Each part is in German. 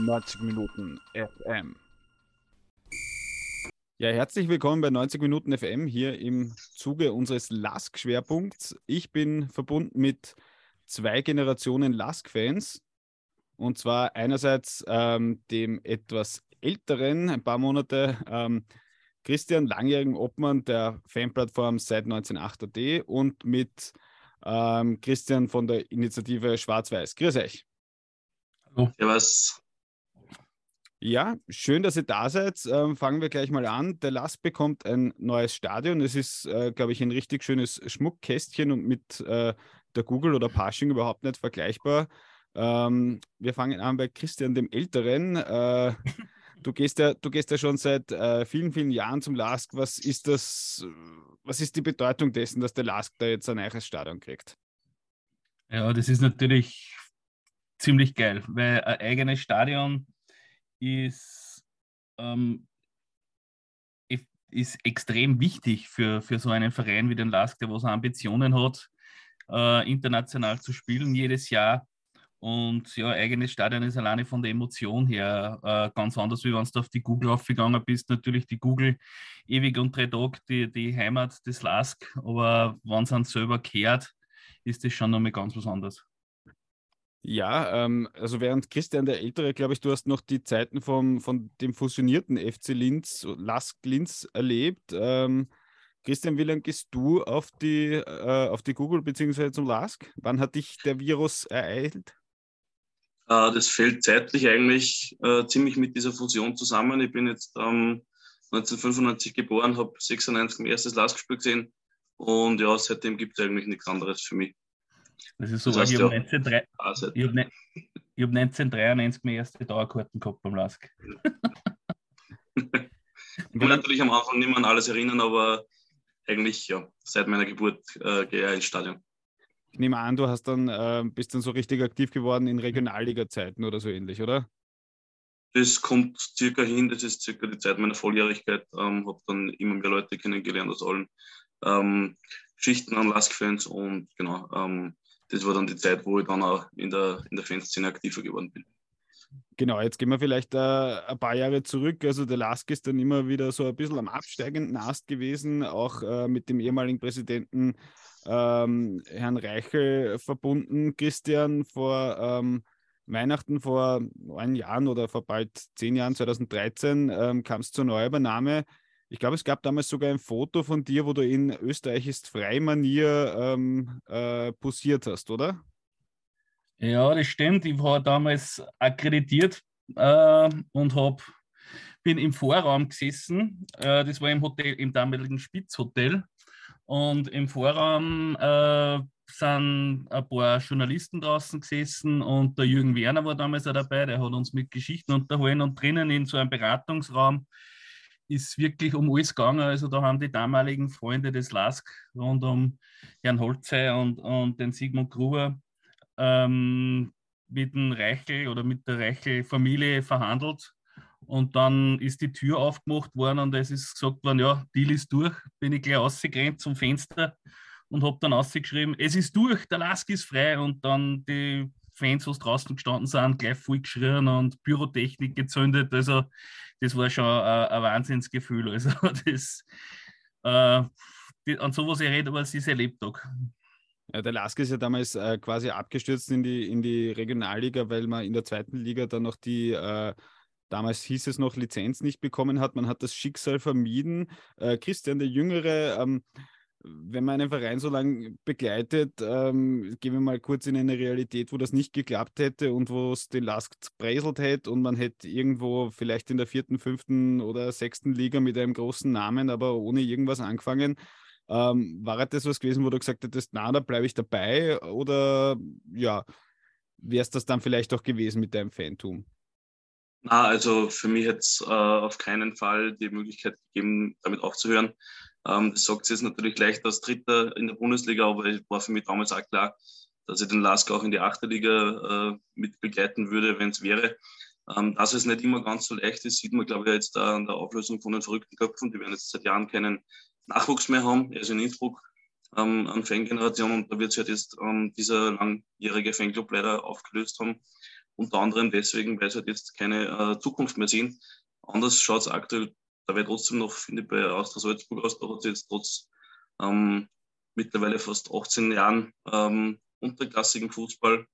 90 Minuten FM. Ja, herzlich willkommen bei 90 Minuten FM hier im Zuge unseres Lask-Schwerpunkts. Ich bin verbunden mit zwei Generationen Lask-Fans. Und zwar einerseits ähm, dem etwas älteren, ein paar Monate, ähm, Christian, langjährigen Obmann der Fanplattform seit 1908.at und mit ähm, Christian von der Initiative Schwarz-Weiß. Grüß euch. Hallo. Servus. Ja, schön, dass ihr da seid. Ähm, fangen wir gleich mal an. Der Lask bekommt ein neues Stadion. Es ist, äh, glaube ich, ein richtig schönes Schmuckkästchen und mit äh, der Google oder Pasching überhaupt nicht vergleichbar. Ähm, wir fangen an bei Christian dem Älteren. Äh, du, gehst ja, du gehst ja schon seit äh, vielen, vielen Jahren zum Lask. Was ist das, was ist die Bedeutung dessen, dass der Lask da jetzt ein neues Stadion kriegt? Ja, das ist natürlich ziemlich geil, weil ein eigenes Stadion ist, ähm, ist extrem wichtig für, für so einen Verein wie den Lask, der was Ambitionen hat, äh, international zu spielen jedes Jahr. Und ja, eigenes Stadion ist alleine von der Emotion her äh, ganz anders, wie wenn du auf die Google aufgegangen bist. Natürlich die Google ewig und drei Tage, die, die Heimat des Lask. Aber wenn es dann selber kehrt, ist das schon nochmal ganz was anderes. Ja, ähm, also während Christian der Ältere, glaube ich, du hast noch die Zeiten vom, von dem fusionierten FC Linz, Lask Linz erlebt. Ähm, Christian, wie lange gehst du auf die, äh, auf die Google bzw. zum Lask? Wann hat dich der Virus ereilt? Äh, das fällt zeitlich eigentlich äh, ziemlich mit dieser Fusion zusammen. Ich bin jetzt ähm, 1995 geboren, habe 96 mein erstes Lask-Spiel gesehen und ja, seitdem gibt es eigentlich nichts anderes für mich. Das ist so, das heißt, ich habe ja, 19, also, ich hab ne, ich hab 1993 meine erste Dauerkarten gehabt beim Lask. ich kann natürlich am Anfang nicht mehr an alles erinnern, aber eigentlich ja, seit meiner Geburt äh, gehe ich ins Stadion. Ich nehme an, du hast dann, äh, bist dann so richtig aktiv geworden in Regionalliga-Zeiten oder so ähnlich, oder? Das kommt circa hin, das ist circa die Zeit meiner Volljährigkeit. Ähm, habe dann immer mehr Leute kennengelernt aus allen ähm, Schichten an Lask-Fans und genau, ähm, das war dann die Zeit, wo ich dann auch in der, in der Fanszene aktiver geworden bin. Genau, jetzt gehen wir vielleicht äh, ein paar Jahre zurück. Also der Lask ist dann immer wieder so ein bisschen am absteigenden Ast gewesen, auch äh, mit dem ehemaligen Präsidenten ähm, Herrn Reichel verbunden. Christian, vor ähm, Weihnachten vor neun Jahren oder vor bald zehn Jahren, 2013, ähm, kam es zur Neuübernahme. Ich glaube, es gab damals sogar ein Foto von dir, wo du in Österreich ist Freimanier ähm, äh, posiert hast, oder? Ja, das stimmt. Ich war damals akkreditiert äh, und hab, bin im Vorraum gesessen. Äh, das war im Hotel, im damaligen Spitzhotel. Und im Vorraum äh, sind ein paar Journalisten draußen gesessen und der Jürgen Werner war damals auch dabei, der hat uns mit Geschichten unterhalten und drinnen in so einem Beratungsraum ist wirklich um alles gegangen. Also da haben die damaligen Freunde des LASK rund um Herrn Holzei und, und den Sigmund Gruber ähm, mit dem Reichel oder mit der Reichel-Familie verhandelt. Und dann ist die Tür aufgemacht worden und es ist gesagt worden, ja, Deal ist durch. Bin ich gleich rausgerannt zum Fenster und habe dann ausgeschrieben, es ist durch, der Lask ist frei. Und dann die Fans, die draußen gestanden sind, gleich voll geschrien und Pyrotechnik gezündet. Also das war schon ein, ein Wahnsinnsgefühl. Also das, äh, an sowas ich rede, aber es ist erlebt auch. Ja, der Lask ist ja damals äh, quasi abgestürzt in die, in die Regionalliga, weil man in der zweiten Liga dann noch die, äh, damals hieß es noch, Lizenz nicht bekommen hat. Man hat das Schicksal vermieden. Äh, Christian, der Jüngere, ähm, wenn man einen Verein so lange begleitet, ähm, gehen wir mal kurz in eine Realität, wo das nicht geklappt hätte und wo es den Lask präselt hätte und man hätte irgendwo vielleicht in der vierten, fünften oder sechsten Liga mit einem großen Namen, aber ohne irgendwas angefangen. Ähm, war das was gewesen, wo du gesagt hättest, na, da bleibe ich dabei? Oder ja, wäre es das dann vielleicht auch gewesen mit deinem Fantum? Na, also für mich hätte es äh, auf keinen Fall die Möglichkeit gegeben, damit aufzuhören. Ähm, das sagt sie jetzt natürlich leicht als Dritter in der Bundesliga, aber es war für mich damals auch klar, dass ich den Lask auch in die achte Liga äh, mit begleiten würde, wenn es wäre. Ähm, dass es nicht immer ganz so leicht ist, sieht man, glaube ich, jetzt da an der Auflösung von den verrückten Köpfen. Die werden jetzt seit Jahren keinen Nachwuchs mehr haben. Er ist in Innsbruck ähm, an Fangeneration und da wird sich halt jetzt ähm, dieser langjährige Fanclub leider aufgelöst haben. unter anderem deswegen, weil sie halt jetzt keine äh, Zukunft mehr sehen. Anders schaut es aktuell dabei trotzdem noch, finde ich, bei Austria Salzburg aus. Da hat sie jetzt trotz ähm, mittlerweile fast 18 Jahren ähm, unterklassigen Fußball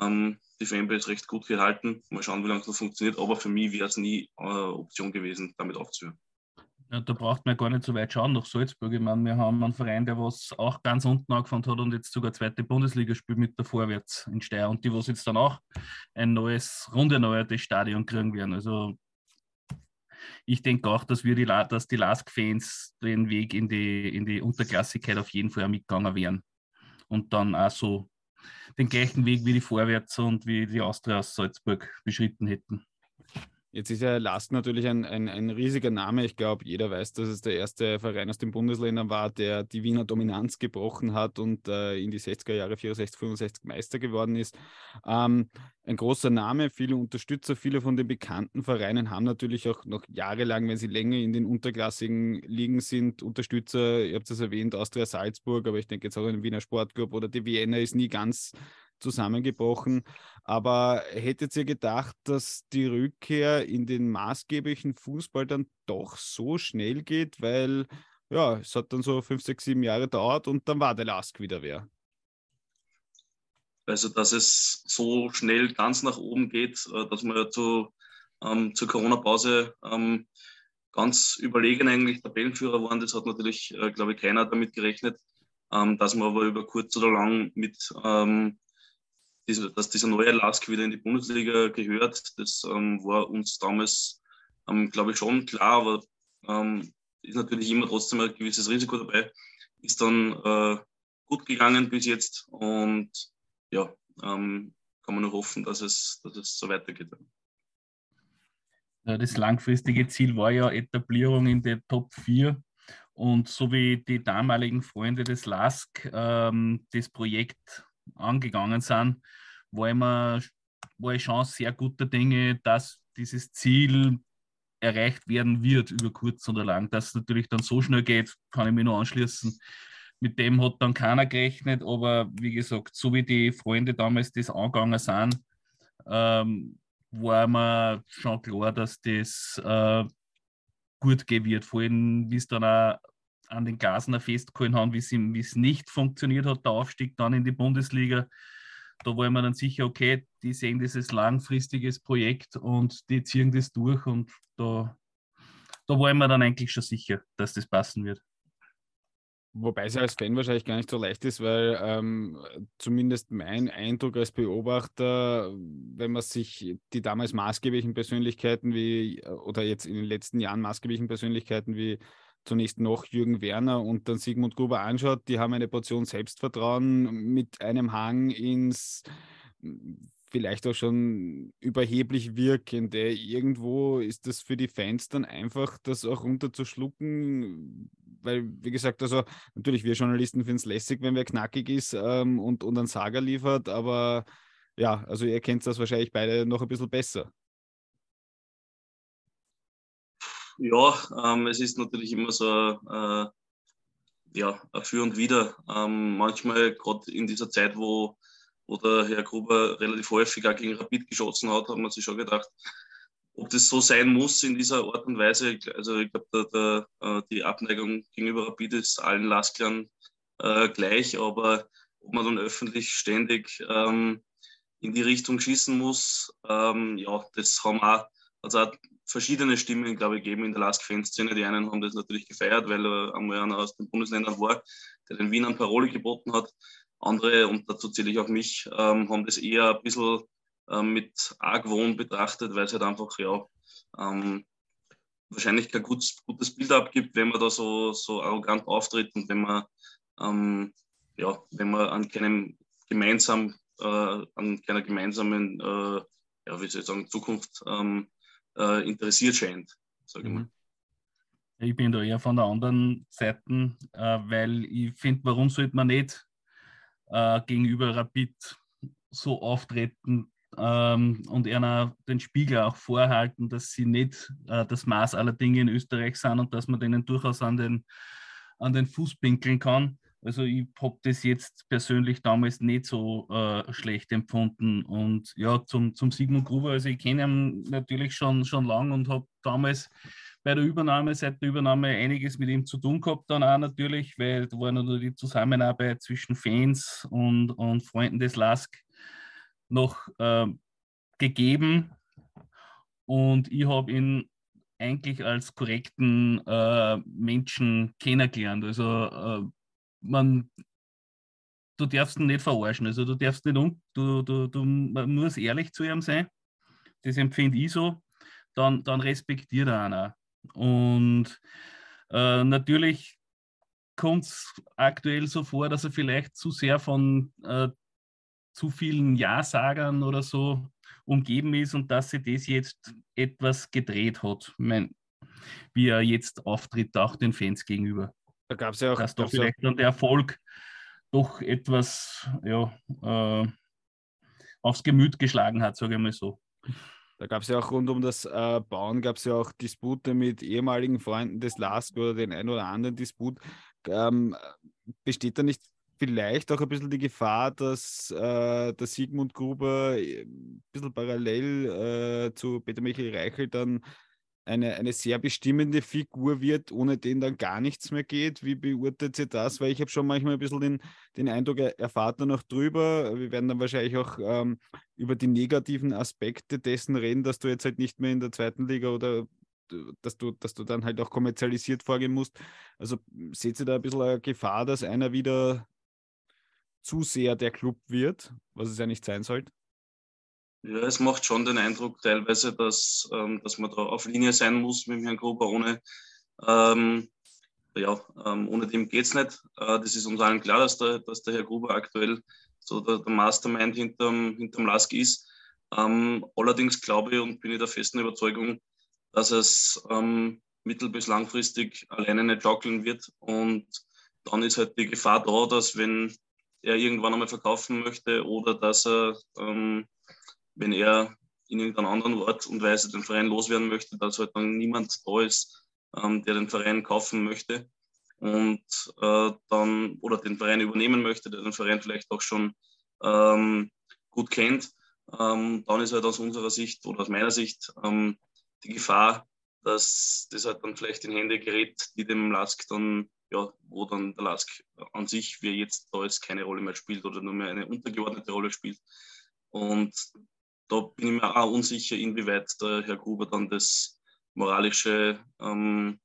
ähm, die Fanbase recht gut gehalten. Mal schauen, wie lange es noch funktioniert. Aber für mich wäre es nie äh, Option gewesen, damit aufzuhören. Ja, da braucht man gar nicht so weit schauen nach Salzburg. Ich meine, wir haben einen Verein, der was auch ganz unten angefangen hat und jetzt sogar zweite Bundesliga spielt mit der Vorwärts in Steyr und die, was jetzt dann auch ein neues, rund erneuertes Stadion kriegen werden. Also ich denke auch, dass wir die, dass die Lask-Fans den Weg in die, in die Unterklassigkeit auf jeden Fall mitgegangen wären. Und dann auch so den gleichen Weg wie die Vorwärts und wie die Austria aus Salzburg beschritten hätten. Jetzt ist ja Last natürlich ein, ein, ein riesiger Name. Ich glaube, jeder weiß, dass es der erste Verein aus den Bundesländern war, der die Wiener Dominanz gebrochen hat und äh, in die 60er Jahre 64, 65 Meister geworden ist. Ähm, ein großer Name, viele Unterstützer, viele von den bekannten Vereinen haben natürlich auch noch jahrelang, wenn sie länger in den unterklassigen Ligen sind, Unterstützer. Ihr habt es erwähnt, Austria Salzburg, aber ich denke jetzt auch in den Wiener Sportclub oder die Vienna ist nie ganz zusammengebrochen. Aber hättet ihr gedacht, dass die Rückkehr in den maßgeblichen Fußball dann doch so schnell geht? Weil ja, es hat dann so fünf, sechs, sieben Jahre dauert und dann war der Lask wieder wer. Also, dass es so schnell ganz nach oben geht, äh, dass wir zu, ähm, zur Corona-Pause ähm, ganz überlegen eigentlich Tabellenführer waren, das hat natürlich, äh, glaube ich, keiner damit gerechnet. Ähm, dass man aber über kurz oder lang mit dass dieser neue Lask wieder in die Bundesliga gehört, das ähm, war uns damals, ähm, glaube ich, schon klar, aber ähm, ist natürlich immer trotzdem ein gewisses Risiko dabei. Ist dann äh, gut gegangen bis jetzt und ja, ähm, kann man nur hoffen, dass es, dass es so weitergeht. Das langfristige Ziel war ja Etablierung in der Top 4. Und so wie die damaligen Freunde des LASK ähm, das Projekt angegangen sind, war immer war ich schon sehr guter Dinge, dass dieses Ziel erreicht werden wird über kurz oder lang. Dass es natürlich dann so schnell geht, kann ich mich nur anschließen. Mit dem hat dann keiner gerechnet, aber wie gesagt, so wie die Freunde damals das angegangen sind, ähm, war mir schon klar, dass das äh, gut gehen wird. Vor allem, wie es dann auch an den Gasen festgehalten haben, wie es nicht funktioniert hat, der Aufstieg dann in die Bundesliga. Da war man dann sicher, okay, die sehen dieses langfristiges Projekt und die ziehen das durch und da, da war man dann eigentlich schon sicher, dass das passen wird. Wobei es als Fan wahrscheinlich gar nicht so leicht ist, weil ähm, zumindest mein Eindruck als Beobachter, wenn man sich die damals maßgeblichen Persönlichkeiten wie, oder jetzt in den letzten Jahren maßgeblichen Persönlichkeiten wie zunächst noch Jürgen Werner und dann Sigmund Gruber anschaut, die haben eine Portion Selbstvertrauen mit einem Hang ins vielleicht auch schon überheblich wirkende. Irgendwo ist das für die Fans dann einfach, das auch runterzuschlucken, weil, wie gesagt, also natürlich, wir Journalisten finden es lässig, wenn wer knackig ist ähm, und, und einen Sager liefert, aber ja, also ihr kennt das wahrscheinlich beide noch ein bisschen besser. Ja, ähm, es ist natürlich immer so äh, ja, ein Für und Wider. Ähm, manchmal, gerade in dieser Zeit, wo, wo der Herr Gruber relativ häufig auch gegen Rapid geschossen hat, hat man sich schon gedacht, ob das so sein muss in dieser Art und Weise. Also ich glaube, äh, die Abneigung gegenüber Rapid ist allen Lasklern äh, gleich, aber ob man dann öffentlich ständig ähm, in die Richtung schießen muss, ähm, ja, das haben auch, also auch verschiedene Stimmen, glaube ich, geben in der Lask-Fanszene. Die einen haben das natürlich gefeiert, weil er einmal einer aus den Bundesländern war, der den Wienern Parole geboten hat. Andere, und dazu zähle ich auch mich, ähm, haben das eher ein bisschen ähm, mit Argwohn betrachtet, weil es halt einfach, ja, ähm, wahrscheinlich kein gutes, gutes Bild abgibt, wenn man da so, so arrogant auftritt und wenn man, ähm, ja, wenn man an keinem gemeinsam, äh, an keiner gemeinsamen, äh, ja, wie soll ich sagen, Zukunft ähm, äh, interessiert scheint, sage ich mal. Mhm. Ich bin da eher von der anderen Seite, äh, weil ich finde, warum sollte man nicht äh, gegenüber Rapid so auftreten ähm, und einer den Spiegel auch vorhalten, dass sie nicht äh, das Maß aller Dinge in Österreich sind und dass man denen durchaus an den, an den Fuß pinkeln kann. Also ich habe das jetzt persönlich damals nicht so äh, schlecht empfunden. Und ja, zum, zum Sigmund Gruber, also ich kenne ihn natürlich schon, schon lang und habe damals bei der Übernahme, seit der Übernahme einiges mit ihm zu tun gehabt, dann auch natürlich, weil da war nur die Zusammenarbeit zwischen Fans und, und Freunden des LASK noch äh, gegeben. Und ich habe ihn eigentlich als korrekten äh, Menschen kennengelernt. Also äh, man, du darfst ihn nicht verarschen. Also du darfst nicht um, du, du, du man ehrlich zu ihm sein. Das empfinde ich so. Dann, dann respektiert er einer. Und äh, natürlich kommt es aktuell so vor, dass er vielleicht zu sehr von äh, zu vielen Ja-Sagern oder so umgeben ist und dass sie das jetzt etwas gedreht hat, mein, wie er jetzt auftritt, auch den Fans gegenüber. Da gab es ja auch. Dass doch vielleicht dann der Erfolg doch etwas ja, äh, aufs Gemüt geschlagen hat, sage ich mal so. Da gab es ja auch rund um das äh, Bauen, gab es ja auch Dispute mit ehemaligen Freunden des LASK oder den ein oder anderen Disput. Ähm, besteht da nicht vielleicht auch ein bisschen die Gefahr, dass äh, der Sigmund Gruber äh, ein bisschen parallel äh, zu Peter Michael Reichel dann eine, eine sehr bestimmende Figur wird, ohne den dann gar nichts mehr geht. Wie beurteilt ihr das? Weil ich habe schon manchmal ein bisschen den, den Eindruck, er erfahrt da noch drüber. Wir werden dann wahrscheinlich auch ähm, über die negativen Aspekte dessen reden, dass du jetzt halt nicht mehr in der zweiten Liga oder dass du, dass du dann halt auch kommerzialisiert vorgehen musst. Also seht ihr da ein bisschen eine Gefahr, dass einer wieder zu sehr der Club wird, was es ja nicht sein sollte? Ja, es macht schon den Eindruck teilweise, dass, ähm, dass man da auf Linie sein muss mit dem Herrn Gruber. Ohne, ähm, ja, ähm, ohne dem geht es nicht. Äh, das ist uns allen klar, dass der, dass der Herr Gruber aktuell so der, der Mastermind hinterm, hinterm Lask ist. Ähm, allerdings glaube ich und bin ich der festen Überzeugung, dass es ähm, mittel- bis langfristig alleine nicht schaukeln wird. Und dann ist halt die Gefahr da, dass wenn er irgendwann einmal verkaufen möchte oder dass er ähm, wenn er in irgendeiner anderen Art und Weise den Verein loswerden möchte, dass halt dann niemand da ist, ähm, der den Verein kaufen möchte und äh, dann oder den Verein übernehmen möchte, der den Verein vielleicht auch schon ähm, gut kennt, ähm, dann ist halt aus unserer Sicht oder aus meiner Sicht ähm, die Gefahr, dass das halt dann vielleicht in Hände gerät, die dem Lask dann, ja, wo dann der Lask an sich, wie er jetzt da ist, keine Rolle mehr spielt oder nur mehr eine untergeordnete Rolle spielt. Und da bin ich mir auch unsicher, inwieweit der Herr Gruber dann das moralische ähm,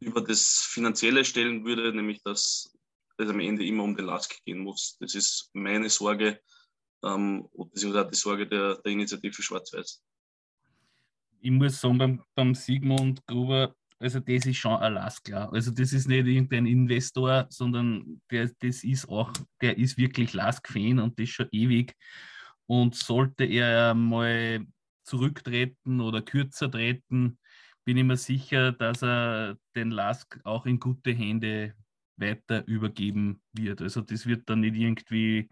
über das Finanzielle stellen würde, nämlich dass es am Ende immer um den Lask gehen muss. Das ist meine Sorge, ähm, beziehungsweise die Sorge der, der Initiative Schwarz-Weiß. Ich muss sagen, beim, beim Sigmund Gruber, also das ist schon ein Lask, klar. Also das ist nicht irgendein Investor, sondern der, das ist auch, der ist wirklich Lask-Fan und das schon ewig. Und sollte er mal zurücktreten oder kürzer treten, bin ich mir sicher, dass er den Lask auch in gute Hände weiter übergeben wird. Also das wird dann nicht irgendwie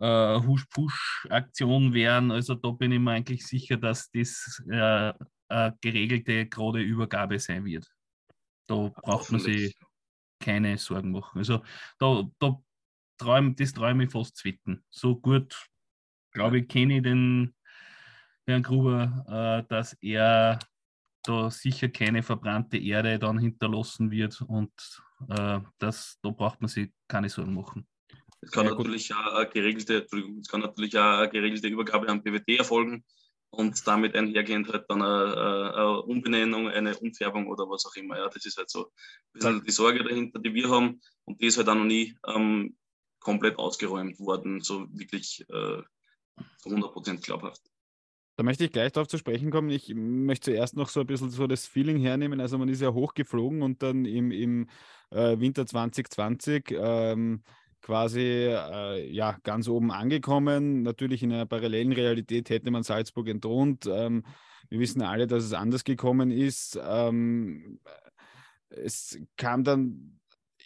äh, Husch-Push-Aktion werden. Also da bin ich mir eigentlich sicher, dass das äh, eine geregelte gerade Übergabe sein wird. Da braucht man sich keine Sorgen machen. Also da, da träum, das träume ich fast zwitten. So gut glaube ich, kenne ich den Herrn Gruber, äh, dass er da sicher keine verbrannte Erde dann hinterlassen wird und äh, das, da braucht man sich keine Sorgen machen. Es kann, natürlich auch eine geregelte, es kann natürlich auch eine geregelte Übergabe an BWT erfolgen und damit einhergehend halt dann eine, eine, Umbenennung, eine Umfärbung oder was auch immer. Ja, das ist halt so ein bisschen die Sorge dahinter, die wir haben und die ist halt auch noch nie ähm, komplett ausgeräumt worden, so wirklich äh, 100% glaubhaft. Da möchte ich gleich darauf zu sprechen kommen. Ich möchte zuerst noch so ein bisschen so das Feeling hernehmen. Also man ist ja hochgeflogen und dann im, im äh, Winter 2020 ähm, quasi äh, ja, ganz oben angekommen. Natürlich in einer parallelen Realität hätte man Salzburg entthront. Ähm, wir wissen alle, dass es anders gekommen ist. Ähm, es kam dann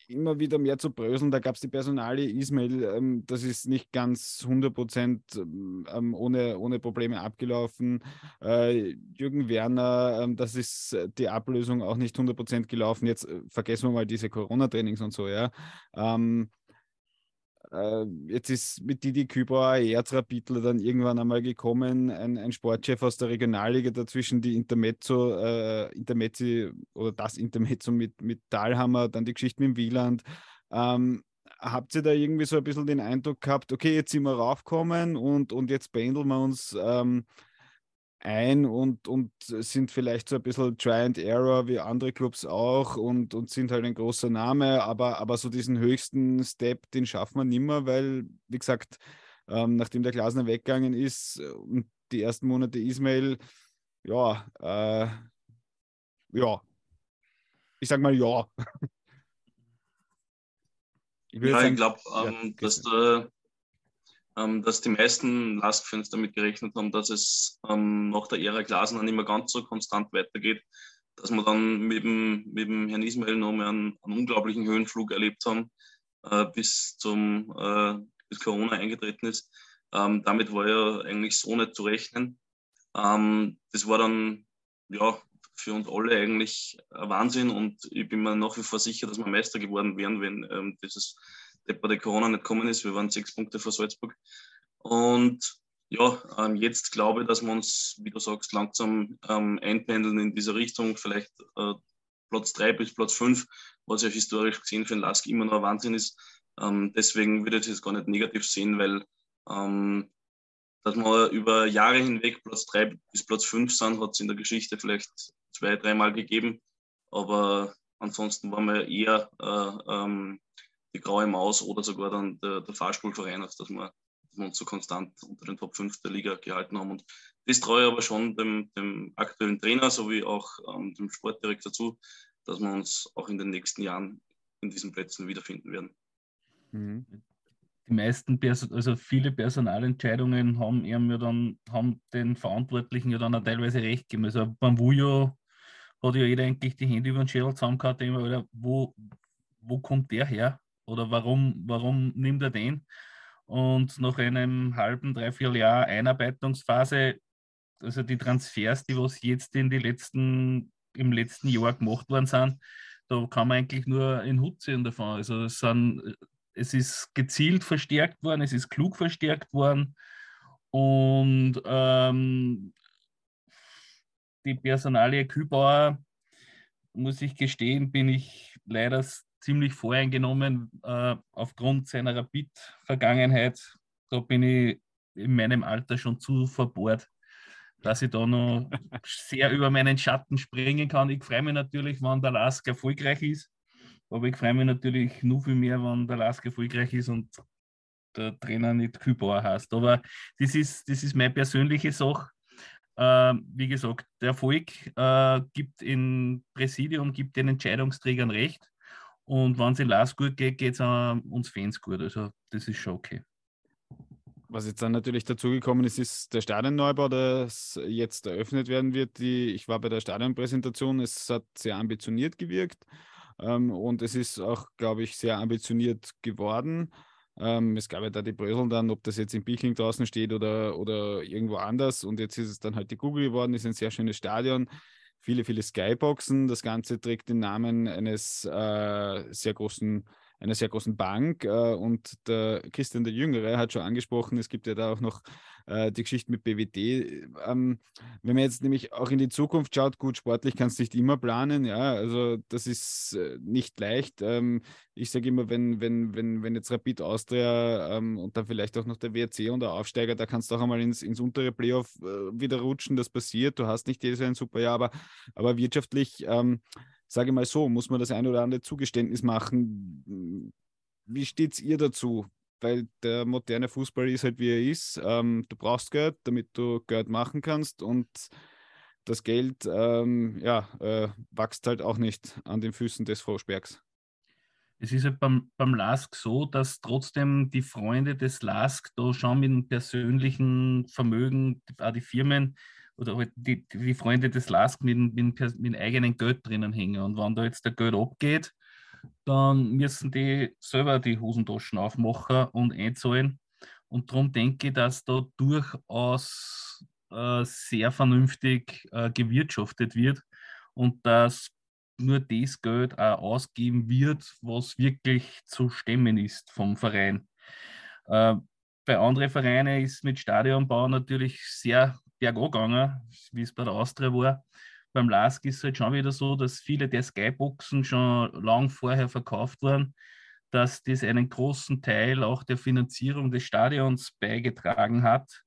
immer wieder mehr zu bröseln. Da gab es die Personalie Ismail, ähm, das ist nicht ganz 100 Prozent ähm, ohne, ohne Probleme abgelaufen. Äh, Jürgen Werner, ähm, das ist die Ablösung auch nicht 100 Prozent gelaufen. Jetzt äh, vergessen wir mal diese Corona-Trainings und so, ja. Ähm, äh, jetzt ist mit Didi Kübauer Erzrapidler dann irgendwann einmal gekommen, ein, ein, Sportchef aus der Regionalliga dazwischen, die Intermezzo, äh, Intermezzi oder das Intermezzo mit, mit Dahlhammer, dann die Geschichte mit dem Wieland. Ähm, habt ihr da irgendwie so ein bisschen den Eindruck gehabt, okay, jetzt sind wir raufgekommen und, und jetzt bändeln wir uns ähm, ein und, und sind vielleicht so ein bisschen Try and Error wie andere Clubs auch und, und sind halt ein großer Name, aber, aber so diesen höchsten Step, den schaffen wir nicht mehr, weil, wie gesagt, ähm, nachdem der Glasner weggegangen ist und die ersten Monate Ismail, ja, äh, ja, ich sag mal ja. ich ja, sagen, ich glaube, ähm, ja, dass der ähm, dass die meisten Lastfans damit gerechnet haben, dass es ähm, nach der Ära Glasner nicht mehr ganz so konstant weitergeht, dass wir dann mit dem, mit dem Herrn Ismail noch mal einen, einen unglaublichen Höhenflug erlebt haben, äh, bis zum äh, bis Corona eingetreten ist. Ähm, damit war ja eigentlich so nicht zu rechnen. Ähm, das war dann ja für uns alle eigentlich ein Wahnsinn und ich bin mir nach wie vor sicher, dass wir Meister geworden wären, wenn ähm, dieses der Corona nicht gekommen ist. Wir waren sechs Punkte vor Salzburg. Und ja, ähm, jetzt glaube ich, dass wir uns, wie du sagst, langsam ähm, einpendeln in diese Richtung. Vielleicht äh, Platz drei bis Platz fünf, was ja historisch gesehen für den Lask immer noch ein Wahnsinn ist. Ähm, deswegen würde ich das gar nicht negativ sehen, weil ähm, dass wir über Jahre hinweg Platz drei bis Platz fünf sind, hat es in der Geschichte vielleicht zwei, dreimal gegeben. Aber ansonsten waren wir eher äh, ähm, die graue Maus oder sogar dann der, der Fahrstuhlverein, auf dass wir, dass wir uns so konstant unter den Top 5 der Liga gehalten haben. Und das traue ich aber schon dem, dem aktuellen Trainer sowie auch ähm, dem Sportdirektor zu, dass wir uns auch in den nächsten Jahren in diesen Plätzen wiederfinden werden. Mhm. Die meisten, Person also viele Personalentscheidungen haben eben ja dann, haben den Verantwortlichen ja dann auch teilweise recht gegeben. Also beim Wujo hat ja jeder eigentlich die Hände über den Schädel zusammengehauen, wo, wo kommt der her? Oder warum, warum nimmt er den? Und nach einem halben, dreiviertel Jahr Einarbeitungsphase, also die Transfers, die was jetzt in die letzten, im letzten Jahr gemacht worden sind, da kann man eigentlich nur in Hut sehen davon. Also es, sind, es ist gezielt verstärkt worden, es ist klug verstärkt worden und ähm, die Personalie Kübauer, muss ich gestehen, bin ich leider ziemlich voreingenommen äh, aufgrund seiner Rapid-Vergangenheit. Da bin ich in meinem Alter schon zu verbohrt, dass ich da noch sehr über meinen Schatten springen kann. Ich freue mich natürlich, wenn der Lask erfolgreich ist, aber ich freue mich natürlich nur viel mehr, wenn der Lask erfolgreich ist und der Trainer nicht Kübauer heißt. Aber das ist, das ist meine persönliche Sache. Äh, wie gesagt, der Erfolg äh, gibt im Präsidium, gibt den Entscheidungsträgern recht. Und wenn es in Lars gut geht, geht es uns Fans gut. Also das ist schon okay. Was jetzt dann natürlich dazugekommen ist, ist der Stadionneubau, der jetzt eröffnet werden wird. Die, ich war bei der Stadionpräsentation, es hat sehr ambitioniert gewirkt ähm, und es ist auch, glaube ich, sehr ambitioniert geworden. Ähm, es gab ja da die Bröseln dann, ob das jetzt in Bichling draußen steht oder, oder irgendwo anders. Und jetzt ist es dann halt die Google geworden, ist ein sehr schönes Stadion viele, viele Skyboxen. Das Ganze trägt den Namen eines äh, sehr großen einer sehr großen Bank. Äh, und der Christian der Jüngere hat schon angesprochen, es gibt ja da auch noch äh, die Geschichte mit BWD. Ähm, wenn man jetzt nämlich auch in die Zukunft schaut, gut, sportlich kannst du nicht immer planen, ja, also das ist äh, nicht leicht. Ähm, ich sage immer, wenn, wenn, wenn, wenn jetzt Rapid Austria ähm, und dann vielleicht auch noch der WRC und der Aufsteiger, da kannst du auch einmal ins, ins untere Playoff wieder rutschen, das passiert, du hast nicht jedes Jahr ein super Jahr, aber, aber wirtschaftlich sage ich mal so, muss man das ein oder andere Zugeständnis machen. Wie steht ihr dazu? Weil der moderne Fußball ist halt wie er ist. Ähm, du brauchst Geld, damit du Geld machen kannst und das Geld ähm, ja, äh, wächst halt auch nicht an den Füßen des Froschbergs. Es ist halt beim, beim LASK so, dass trotzdem die Freunde des LASK da schon mit dem persönlichen Vermögen, auch die Firmen, oder halt die, die Freunde des LASK mit, mit, mit eigenen Geld drinnen hängen. Und wenn da jetzt der Geld abgeht, dann müssen die selber die Hosentaschen aufmachen und einzahlen. Und darum denke ich, dass da durchaus äh, sehr vernünftig äh, gewirtschaftet wird und dass nur das Geld auch ausgeben wird, was wirklich zu stemmen ist vom Verein. Äh, bei anderen Vereinen ist mit Stadionbau natürlich sehr bergangegangen, wie es bei der Austria war. Beim LASK ist es halt schon wieder so, dass viele der Skyboxen schon lang vorher verkauft wurden, dass das einen großen Teil auch der Finanzierung des Stadions beigetragen hat.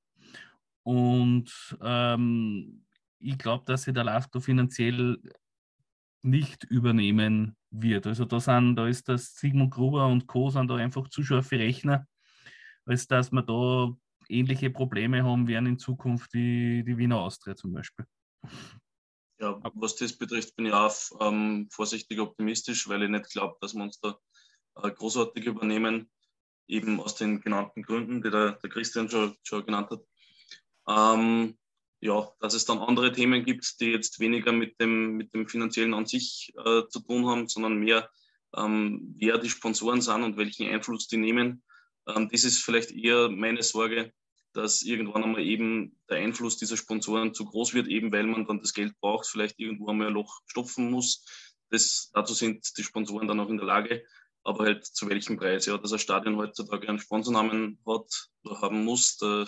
Und ähm, ich glaube, dass sich der LASK finanziell nicht übernehmen wird. Also da, sind, da ist das Sigmund Gruber und Co. sind da einfach zu scharfe Rechner, als dass wir da ähnliche Probleme haben werden in Zukunft wie die Wiener Austria zum Beispiel. Ja, was das betrifft, bin ich auch ähm, vorsichtig optimistisch, weil ich nicht glaube, dass wir uns da äh, großartig übernehmen, eben aus den genannten Gründen, die der, der Christian schon, schon genannt hat. Ähm, ja, dass es dann andere Themen gibt, die jetzt weniger mit dem, mit dem finanziellen an sich äh, zu tun haben, sondern mehr, ähm, wer die Sponsoren sind und welchen Einfluss die nehmen. Ähm, das ist vielleicht eher meine Sorge, dass irgendwann einmal eben der Einfluss dieser Sponsoren zu groß wird, eben weil man dann das Geld braucht, vielleicht irgendwo einmal ein Loch stopfen muss. Das, dazu sind die Sponsoren dann auch in der Lage, aber halt zu welchem Preis. Ja, dass ein Stadion heutzutage einen Sponsornamen hat oder haben muss, da,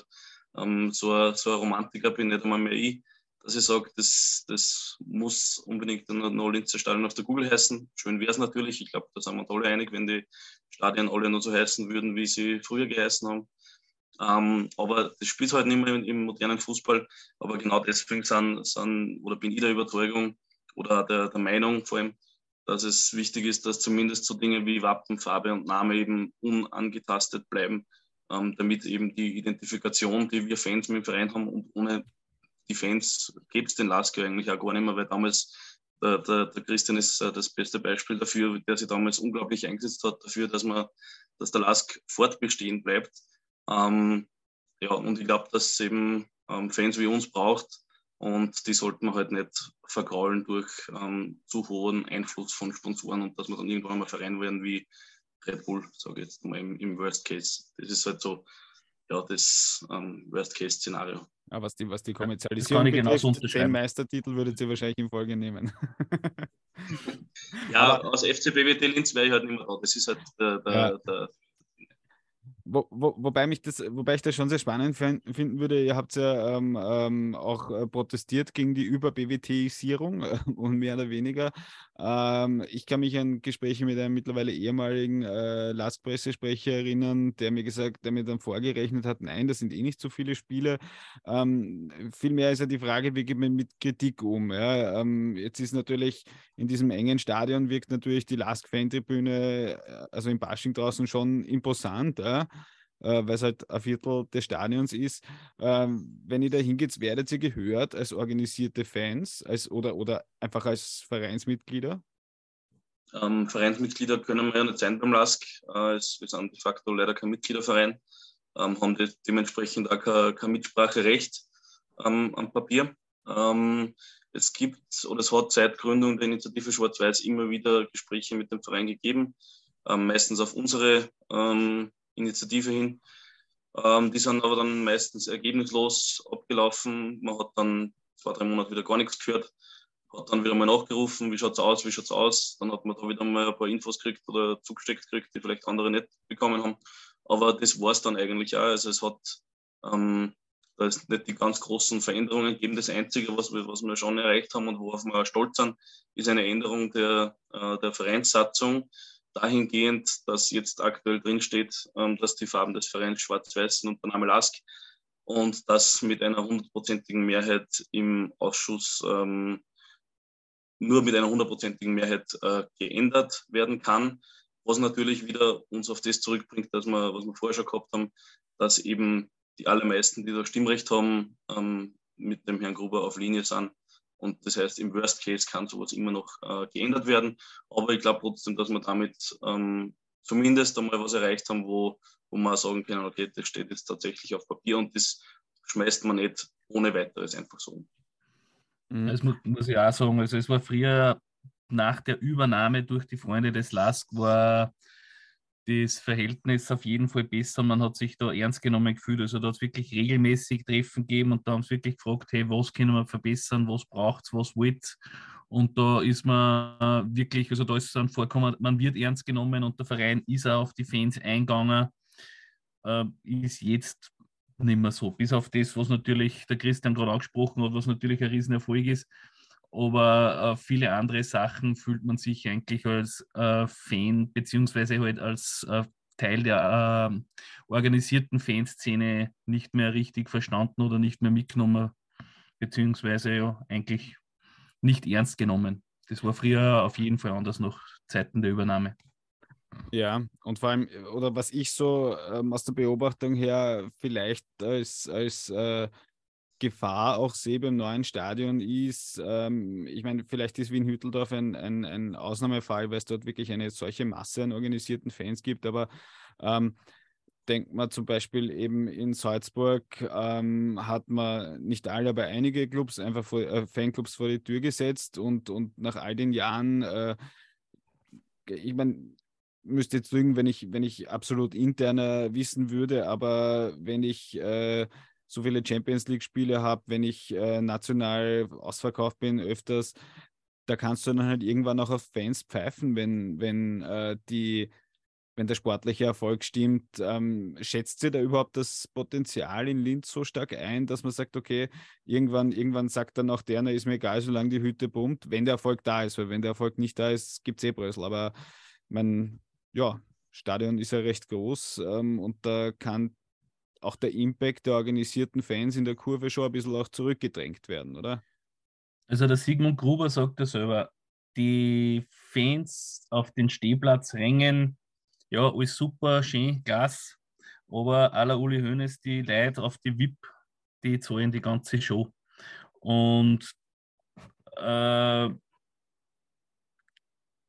ähm, so, ein, so ein Romantiker bin nicht einmal mehr ich, dass ich sage, das, das muss unbedingt ein No-Linzer Stadion auf der Google heißen. Schön wäre es natürlich. Ich glaube, da sind wir uns alle einig, wenn die Stadien alle nur so heißen würden, wie sie früher geheißen haben. Ähm, aber das spielt halt nicht mehr im, im, modernen Fußball. Aber genau deswegen sind, sind, oder bin ich der Überzeugung oder der, der Meinung vor allem, dass es wichtig ist, dass zumindest so Dinge wie Wappen, Farbe und Name eben unangetastet bleiben ähm, damit eben die Identifikation, die wir Fans mit dem Verein haben und ohne die Fans gäbe es den Lasker eigentlich auch gar nicht mehr, weil damals der, der, der Christian ist äh, das beste Beispiel dafür, der sich damals unglaublich eingesetzt hat dafür, dass man, dass der Lask fortbestehen bleibt. Ähm, ja, und ich glaube, dass es eben ähm, Fans wie uns braucht und die sollten wir halt nicht vergraulen durch ähm, zu hohen Einfluss von Sponsoren und dass wir dann irgendwann mal Verein werden wie Red Bull, sage ich jetzt mal im, im, Worst Case. Das ist halt so ja, das ähm, Worst Case Szenario. Ja, was die, was die Kommerzialisierung ja, betrifft, den Meistertitel würdet ihr wahrscheinlich in Folge nehmen. ja, Aber, aus FC BWT Linz wäre ich halt nicht mehr da. Das ist halt der, der, ja. der wo, wo, wobei, mich das, wobei ich das schon sehr spannend finden würde, ihr habt ja ähm, ähm, auch äh, protestiert gegen die Über-BWT-Isierung äh, und mehr oder weniger. Ähm, ich kann mich an Gespräche mit einem mittlerweile ehemaligen äh, LASK-Pressesprecher erinnern, der mir gesagt, der mir dann vorgerechnet hat, nein, das sind eh nicht so viele Spiele. Ähm, vielmehr ist ja die Frage, wie geht man mit Kritik um? Ja? Ähm, jetzt ist natürlich in diesem engen Stadion wirkt natürlich die LASK-Fantribüne, äh, also im Bashing draußen schon imposant. Ja? Äh, weil es halt ein Viertel des Stadions ist. Ähm, wenn ihr da hingeht, werdet ihr gehört als organisierte Fans als, oder, oder einfach als Vereinsmitglieder? Ähm, Vereinsmitglieder können wir ja nicht sein beim LASK. Äh, wir sind de facto leider kein Mitgliederverein, ähm, haben de dementsprechend auch kein, kein Mitspracherecht ähm, am Papier. Ähm, es gibt oder es hat seit Gründung der Initiative Schwarz-Weiß immer wieder Gespräche mit dem Verein gegeben, ähm, meistens auf unsere ähm, Initiative hin. Ähm, die sind aber dann meistens ergebnislos abgelaufen. Man hat dann zwei, drei Monate wieder gar nichts gehört, hat dann wieder mal nachgerufen, wie schaut es aus, wie schaut es aus. Dann hat man da wieder mal ein paar Infos gekriegt oder zugesteckt gekriegt, die vielleicht andere nicht bekommen haben. Aber das war es dann eigentlich auch. Also es hat ähm, da ist nicht die ganz großen Veränderungen gegeben. Das Einzige, was wir, was wir schon erreicht haben und worauf wir stolz sind, ist eine Änderung der, äh, der Vereinssatzung dahingehend, dass jetzt aktuell drinsteht, ähm, dass die Farben des Vereins schwarz-weiß und der Name Lask und das mit einer hundertprozentigen Mehrheit im Ausschuss ähm, nur mit einer hundertprozentigen Mehrheit äh, geändert werden kann, was natürlich wieder uns auf das zurückbringt, dass wir, was wir vorher schon gehabt haben, dass eben die allermeisten, die da Stimmrecht haben, ähm, mit dem Herrn Gruber auf Linie sind und das heißt, im Worst Case kann sowas immer noch äh, geändert werden. Aber ich glaube trotzdem, dass wir damit ähm, zumindest einmal was erreicht haben, wo, wo man sagen können, okay, das steht jetzt tatsächlich auf Papier und das schmeißt man nicht ohne weiteres einfach so um. Mhm. Das muss, muss ich auch sagen. Also es war früher nach der Übernahme durch die Freunde des LASK war das Verhältnis auf jeden Fall besser. Man hat sich da ernst genommen gefühlt. Also da hat es wirklich regelmäßig Treffen gegeben und da haben sie wirklich gefragt, hey, was können wir verbessern, was braucht es, was wollt Und da ist man wirklich, also da ist es dann vorgekommen, man wird ernst genommen und der Verein ist auch auf die Fans eingegangen. Äh, ist jetzt nicht mehr so. Bis auf das, was natürlich der Christian gerade angesprochen hat, was natürlich ein Riesenerfolg ist. Aber äh, viele andere Sachen fühlt man sich eigentlich als äh, Fan beziehungsweise halt als äh, Teil der äh, organisierten Fanszene nicht mehr richtig verstanden oder nicht mehr mitgenommen, beziehungsweise ja eigentlich nicht ernst genommen. Das war früher auf jeden Fall anders nach Zeiten der Übernahme. Ja, und vor allem, oder was ich so ähm, aus der Beobachtung her vielleicht als, als äh, Gefahr auch sehe beim neuen Stadion ist, ähm, ich meine, vielleicht ist Wien Hütteldorf ein, ein, ein, Ausnahmefall, weil es dort wirklich eine solche Masse an organisierten Fans gibt, aber ähm, denkt man zum Beispiel eben in Salzburg, ähm, hat man nicht alle, aber einige Clubs einfach vor, äh, Fanclubs vor die Tür gesetzt und, und nach all den Jahren, äh, ich meine, müsste jetzt lügen, wenn ich, wenn ich absolut interner wissen würde, aber wenn ich äh, so viele Champions League-Spiele habe, wenn ich äh, national ausverkauft bin, öfters, da kannst du dann halt irgendwann auch auf Fans pfeifen, wenn, wenn äh, die wenn der sportliche Erfolg stimmt, ähm, schätzt ihr da überhaupt das Potenzial in Linz so stark ein, dass man sagt, okay, irgendwann, irgendwann sagt dann auch der, na, ist mir egal, solange die Hütte pumpt, wenn der Erfolg da ist, weil wenn der Erfolg nicht da ist, gibt es eh Brösel. Aber man, ja, Stadion ist ja recht groß ähm, und da kann auch der Impact der organisierten Fans in der Kurve schon ein bisschen auch zurückgedrängt werden, oder? Also der Sigmund Gruber sagt ja selber, die Fans auf den Stehplatz rängen, ja, alles super, schön, Glas, aber aller Uli Hoeneß, die Leute auf die VIP, die zahlen die ganze Show. Und äh,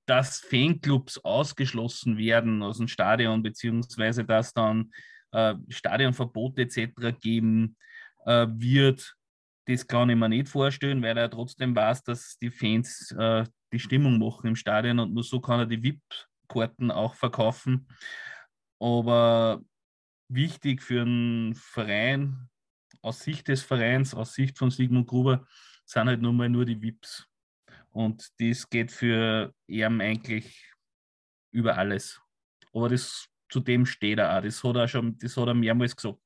dass Fanclubs ausgeschlossen werden aus dem Stadion, beziehungsweise dass dann äh, Stadionverbote etc. geben äh, wird, das kann ich mir nicht vorstellen, weil er trotzdem weiß, dass die Fans äh, die Stimmung machen im Stadion und nur so kann er die VIP-Karten auch verkaufen. Aber wichtig für einen Verein, aus Sicht des Vereins, aus Sicht von Sigmund Gruber, sind halt nun mal nur die VIPs. Und das geht für ihn eigentlich über alles. Aber das, zu dem steht er auch. Das hat er schon, das hat er mehrmals gesagt.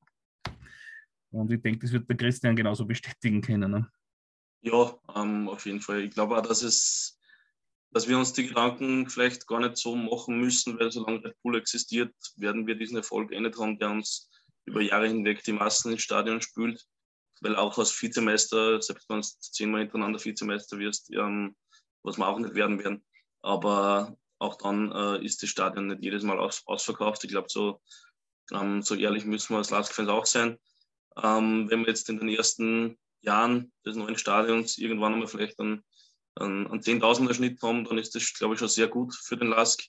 Und ich denke, das wird der Christian genauso bestätigen können. Ne? Ja, ähm, auf jeden Fall. Ich glaube auch, dass es, dass wir uns die Gedanken vielleicht gar nicht so machen müssen, weil solange Red Bull existiert, werden wir diesen Erfolg eh nicht haben, der uns über Jahre hinweg die Massen ins Stadion spült weil auch als Vizemeister, selbst wenn du zehnmal hintereinander Vizemeister wirst, ähm, was wir auch nicht werden werden, aber auch dann äh, ist das Stadion nicht jedes Mal aus, ausverkauft. Ich glaube, so, ähm, so ehrlich müssen wir als Lask-Fans auch sein. Ähm, wenn wir jetzt in den ersten Jahren des neuen Stadions irgendwann einmal vielleicht einen, einen, einen 10.000er Schnitt haben, dann ist das, glaube ich, schon sehr gut für den Lask.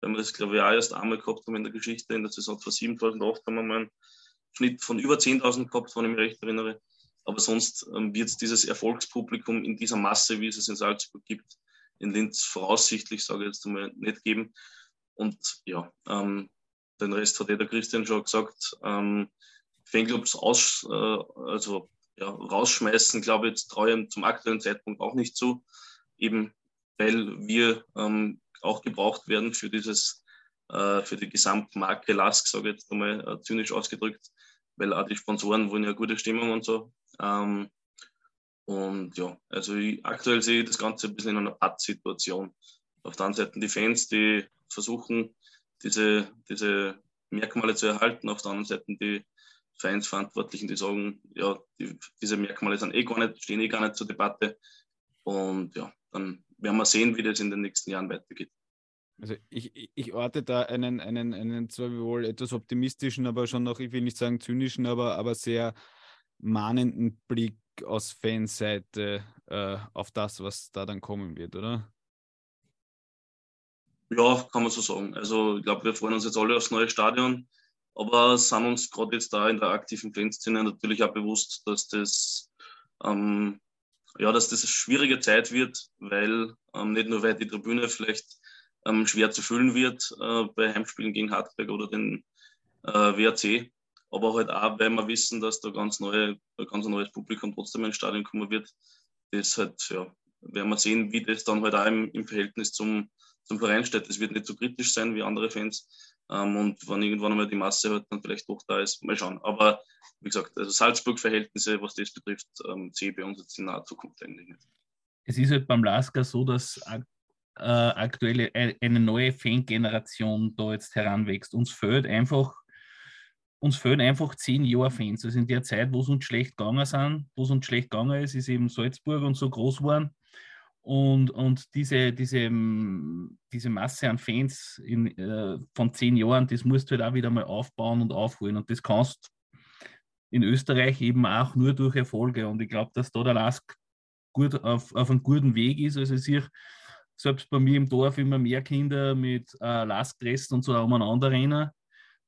Wenn wir das, glaube ich, auch erst einmal gehabt haben in der Geschichte, in der Saison vor 7.008 haben wir mal einen Schnitt von über 10.000 gehabt, wenn ich mich recht erinnere. Aber sonst ähm, wird es dieses Erfolgspublikum in dieser Masse, wie es es in Salzburg gibt, in Linz voraussichtlich, sage ich jetzt einmal, nicht geben. Und ja, ähm, den Rest hat eh der Christian schon gesagt. Ähm, Fanclubs aus, äh, also, ja, rausschmeißen, glaube ich, traue ich zum aktuellen Zeitpunkt auch nicht zu. Eben weil wir ähm, auch gebraucht werden für dieses, äh, für die Gesamtmarke Lask, sage ich jetzt einmal äh, zynisch ausgedrückt weil auch die Sponsoren wollen ja gute Stimmung und so. Ähm, und ja, also ich, aktuell sehe ich das Ganze ein bisschen in einer Pattsituation. Auf der einen Seite die Fans, die versuchen, diese, diese Merkmale zu erhalten, auf der anderen Seite die Vereinsverantwortlichen, die sagen, ja, die, diese Merkmale sind eh gar nicht, stehen eh gar nicht zur Debatte. Und ja, dann werden wir sehen, wie das in den nächsten Jahren weitergeht. Also ich, ich orte da einen, einen, einen zwar wohl etwas optimistischen, aber schon noch, ich will nicht sagen zynischen, aber, aber sehr mahnenden Blick aus Fanseite äh, auf das, was da dann kommen wird, oder? Ja, kann man so sagen. Also ich glaube, wir freuen uns jetzt alle aufs neue Stadion, aber sind uns gerade jetzt da in der aktiven Fanszene natürlich auch bewusst, dass das ähm, ja, dass das eine schwierige Zeit wird, weil ähm, nicht nur weil die Tribüne vielleicht ähm, schwer zu füllen wird äh, bei Heimspielen gegen Hartberg oder den äh, WRC, aber halt auch, weil wir wissen, dass da ganz, neue, ganz neues Publikum trotzdem ins Stadion kommen wird. Das halt, ja, werden wir sehen, wie das dann halt auch im, im Verhältnis zum, zum Verein steht. Das wird nicht so kritisch sein wie andere Fans. Ähm, und wenn irgendwann einmal die Masse halt dann vielleicht doch da ist, mal schauen. Aber wie gesagt, also Salzburg-Verhältnisse, was das betrifft, ähm, sehe ich bei uns jetzt in naher Zukunft eigentlich nicht. Es ist halt beim Lasker so, dass äh, aktuell eine neue Fangeneration da jetzt heranwächst. Uns fehlt einfach uns fehlen einfach zehn Jahre Fans. Also in der Zeit, wo es uns schlecht gegangen sind, wo es uns schlecht gegangen ist, ist eben Salzburg und so groß geworden. Und, und diese, diese, diese Masse an Fans in, äh, von zehn Jahren, das musst du halt auch wieder mal aufbauen und aufholen. Und das kannst in Österreich eben auch nur durch Erfolge. Und ich glaube, dass da der Lask gut auf, auf einem guten Weg ist. Also ich selbst bei mir im Dorf immer mehr Kinder mit äh, Laskdressen und so umeinander rennen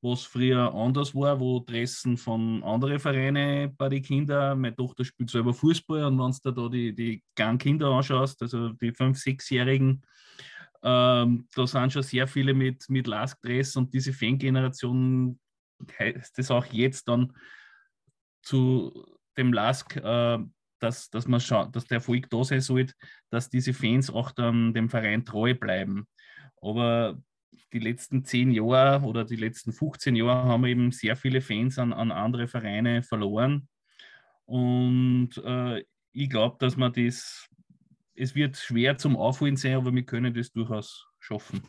was früher anders war, wo Dressen von anderen Vereinen bei den Kindern, meine Tochter spielt selber Fußball und wenn du da die, die kleinen Kinder anschaust, also die 5-, 6-Jährigen, ähm, da sind schon sehr viele mit, mit Lask-Dress und diese Fangeneration heißt das auch jetzt dann zu dem Lask, äh, dass, dass, man dass der Erfolg da sein sollte, dass diese Fans auch dann dem Verein treu bleiben. Aber die letzten zehn Jahre oder die letzten 15 Jahre haben eben sehr viele Fans an, an andere Vereine verloren. Und äh, ich glaube, dass man das, es wird schwer zum Aufholen sein, aber wir können das durchaus schaffen.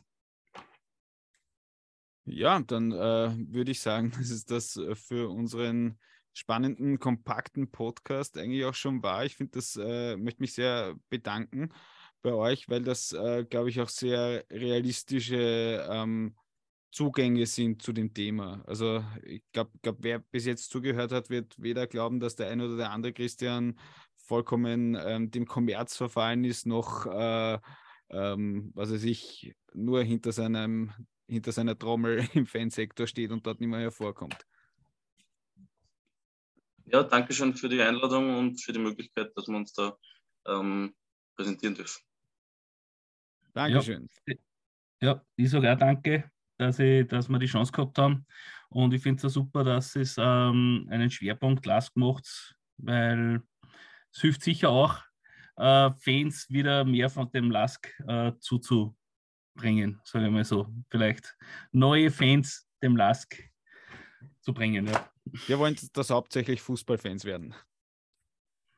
Ja, dann äh, würde ich sagen, das ist das äh, für unseren spannenden, kompakten Podcast eigentlich auch schon war. Ich finde, das äh, möchte mich sehr bedanken bei euch, weil das, äh, glaube ich, auch sehr realistische ähm, Zugänge sind zu dem Thema. Also ich glaube, glaub, wer bis jetzt zugehört hat, wird weder glauben, dass der eine oder der andere Christian vollkommen ähm, dem Kommerz verfallen ist, noch, äh, ähm, was weiß ich, nur hinter, seinem, hinter seiner Trommel im Fansektor steht und dort nicht mehr hervorkommt. Ja, danke schön für die Einladung und für die Möglichkeit, dass wir uns da ähm, präsentieren dürfen. Dankeschön. Ja, ja ich sage auch danke, dass, ich, dass wir die Chance gehabt haben. Und ich finde es super, dass es ähm, einen Schwerpunkt Last macht, weil es hilft sicher auch, äh, Fans wieder mehr von dem Lask äh, zuzubringen, sage ich mal so. Vielleicht neue Fans dem Lask zu bringen. Ja. Wir wollen, dass hauptsächlich Fußballfans werden.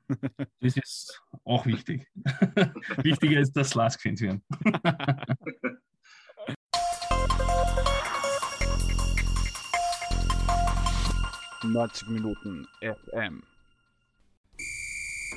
Das ist auch wichtig. Wichtiger ist, dass Lask Fans werden. 90 Minuten FM.